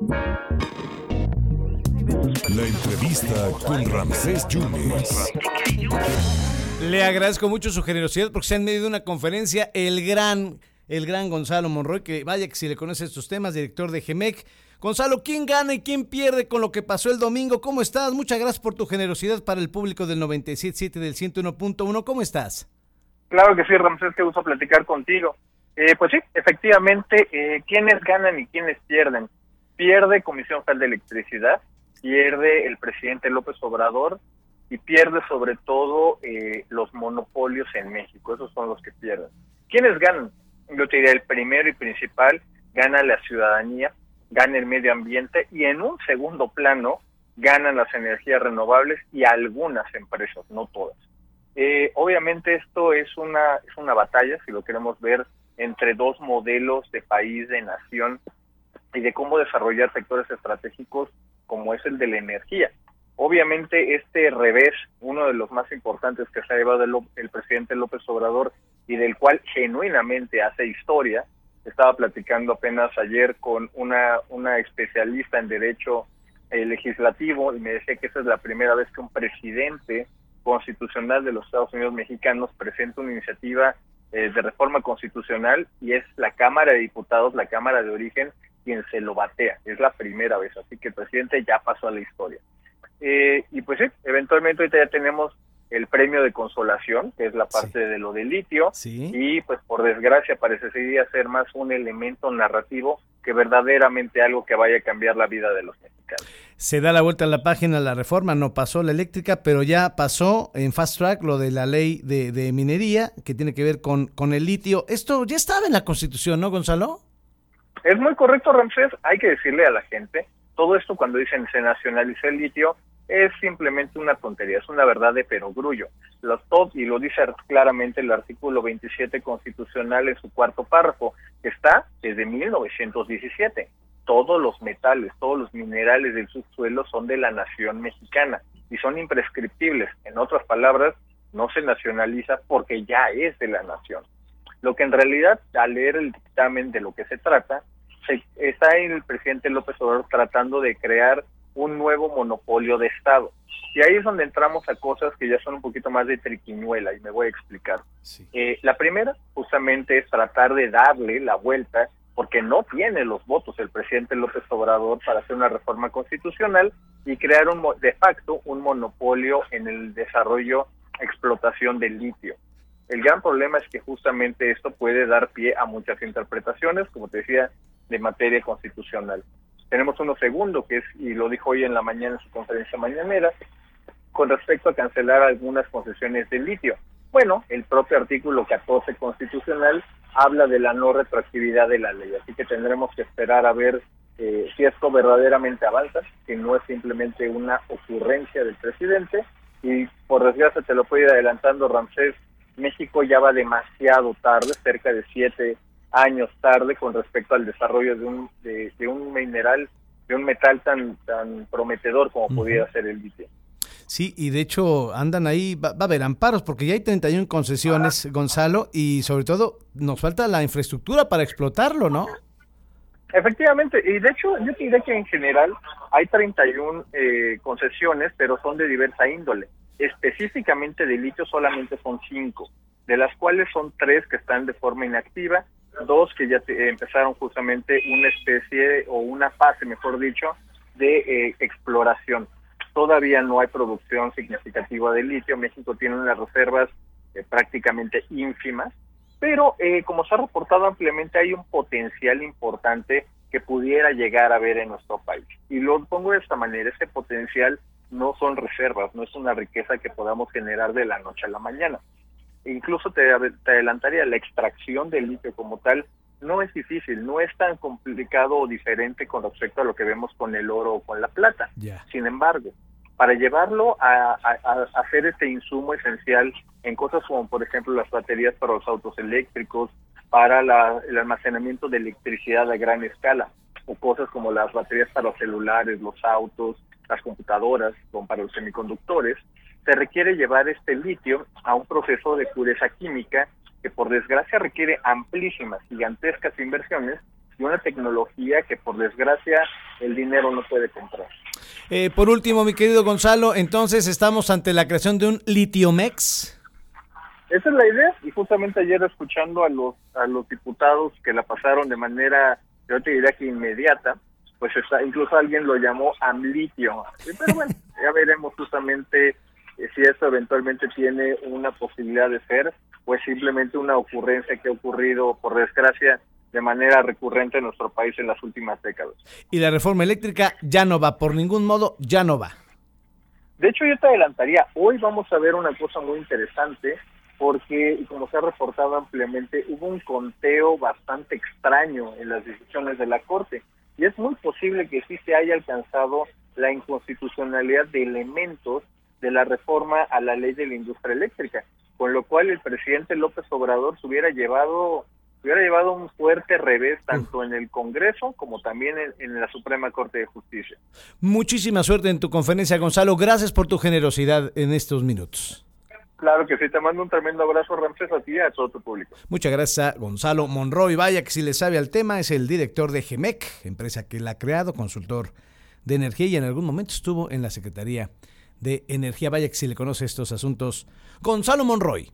La entrevista con Ramsés Yunes. Le agradezco mucho su generosidad porque se han medido una conferencia el gran, el gran Gonzalo Monroy, que vaya que si le conoce estos temas, director de GEMEC. Gonzalo, ¿quién gana y quién pierde con lo que pasó el domingo? ¿Cómo estás? Muchas gracias por tu generosidad para el público del 97.7 del 101.1. ¿Cómo estás? Claro que sí, Ramsés, qué gusto platicar contigo. Eh, pues sí, efectivamente, eh, ¿quiénes ganan y quiénes pierden? Pierde Comisión Federal de Electricidad, pierde el presidente López Obrador y pierde sobre todo eh, los monopolios en México. Esos son los que pierden. ¿Quiénes ganan? Yo te diría el primero y principal, gana la ciudadanía, gana el medio ambiente y en un segundo plano ganan las energías renovables y algunas empresas, no todas. Eh, obviamente esto es una, es una batalla, si lo queremos ver, entre dos modelos de país, de nación y de cómo desarrollar sectores estratégicos como es el de la energía. Obviamente este revés, uno de los más importantes que se ha llevado el, presidente López Obrador y del cual genuinamente hace historia, estaba platicando apenas ayer con una, una especialista en derecho eh, legislativo y me decía que esa es la primera vez que un presidente constitucional de los Estados Unidos mexicanos presenta una iniciativa eh, de reforma constitucional y es la Cámara de Diputados, la Cámara de Origen, quien se lo batea. Es la primera vez, así que el presidente ya pasó a la historia. Eh, y pues sí, eventualmente ahorita ya tenemos el premio de consolación, que es la parte de lo del litio, y pues por desgracia parece seguir ser más un elemento narrativo que verdaderamente algo que vaya a cambiar la vida de los mexicanos. Se da la vuelta a la página la reforma, no pasó la eléctrica, pero ya pasó en fast track lo de la ley de, de minería que tiene que ver con, con el litio. Esto ya estaba en la constitución, ¿no, Gonzalo? Es muy correcto, Ramsés. Hay que decirle a la gente, todo esto cuando dicen se nacionalizó el litio, es simplemente una tontería, es una verdad de perogrullo. Los top, y lo dice claramente el artículo 27 constitucional en su cuarto párrafo, está desde 1917. Todos los metales, todos los minerales del subsuelo son de la nación mexicana y son imprescriptibles. En otras palabras, no se nacionaliza porque ya es de la nación. Lo que en realidad, al leer el dictamen de lo que se trata, se, está el presidente López Obrador tratando de crear un nuevo monopolio de Estado. Y ahí es donde entramos a cosas que ya son un poquito más de triquiñuela y me voy a explicar. Eh, la primera justamente es tratar de darle la vuelta porque no tiene los votos el presidente López Obrador para hacer una reforma constitucional y crear un de facto un monopolio en el desarrollo explotación del litio. El gran problema es que justamente esto puede dar pie a muchas interpretaciones, como te decía, de materia constitucional. Tenemos uno segundo, que es, y lo dijo hoy en la mañana en su conferencia mañanera, con respecto a cancelar algunas concesiones de litio. Bueno, el propio artículo 14 constitucional habla de la no retroactividad de la ley, así que tendremos que esperar a ver eh, si esto verdaderamente avanza, si no es simplemente una ocurrencia del presidente, y por desgracia te lo puedo ir adelantando, Ramsés, México ya va demasiado tarde, cerca de siete años tarde con respecto al desarrollo de un, de, un mineral, de un metal tan, tan prometedor como pudiera ser el litio. Sí, y de hecho andan ahí, va, a haber amparos, porque ya hay 31 concesiones, Gonzalo, y sobre todo nos falta la infraestructura para explotarlo, ¿no? Efectivamente, y de hecho yo te que en general hay 31 eh, concesiones, pero son de diversa índole. Específicamente de litio solamente son 5, de las cuales son 3 que están de forma inactiva dos que ya empezaron justamente una especie o una fase, mejor dicho, de eh, exploración. Todavía no hay producción significativa de litio. México tiene unas reservas eh, prácticamente ínfimas, pero eh, como se ha reportado ampliamente, hay un potencial importante que pudiera llegar a ver en nuestro país. Y lo pongo de esta manera, ese potencial no son reservas, no es una riqueza que podamos generar de la noche a la mañana incluso te, adelantaría, la extracción del litio como tal no es difícil, no es tan complicado o diferente con respecto a lo que vemos con el oro o con la plata. Sin embargo, para llevarlo a, hacer este insumo esencial en cosas como, por ejemplo, las baterías para los autos eléctricos, para el almacenamiento de electricidad a gran escala, o cosas como las baterías para los celulares, los autos, las computadoras, como para los semiconductores, se requiere llevar este litio a un proceso de pureza química que por desgracia requiere amplísimas, gigantescas inversiones y una tecnología que por desgracia el dinero no puede comprar. Eh, por último, mi querido Gonzalo, entonces estamos ante la creación de un litiomex. Esa es la idea y justamente ayer escuchando a los a los diputados que la pasaron de manera, yo te diría que inmediata, pues está, incluso alguien lo llamó amlitio. Pero bueno, ya veremos justamente eh, si esto eventualmente tiene una posibilidad de ser, pues simplemente una ocurrencia que ha ocurrido, por desgracia, de manera recurrente en nuestro país en las últimas décadas. Y la reforma eléctrica ya no va, por ningún modo, ya no va. De hecho, yo te adelantaría, hoy vamos a ver una cosa muy interesante, porque, como se ha reportado ampliamente, hubo un conteo bastante extraño en las decisiones de la Corte, y es muy posible que sí se haya alcanzado la inconstitucionalidad de elementos de la reforma a la ley de la industria eléctrica, con lo cual el presidente López Obrador se hubiera llevado hubiera llevado un fuerte revés tanto en el Congreso como también en, la Suprema Corte de Justicia. Muchísima suerte en tu conferencia, Gonzalo. Gracias por tu generosidad en estos minutos. Claro que sí, te mando un tremendo abrazo, Ramsés, a ti y a todo tu público. Muchas gracias a Gonzalo Monroy. Vaya que si le sabe al tema, es el director de GEMEC, empresa que la ha creado, consultor de energía y en algún momento estuvo en la Secretaría de Energía. Vaya que si le conoce estos asuntos, Gonzalo Monroy.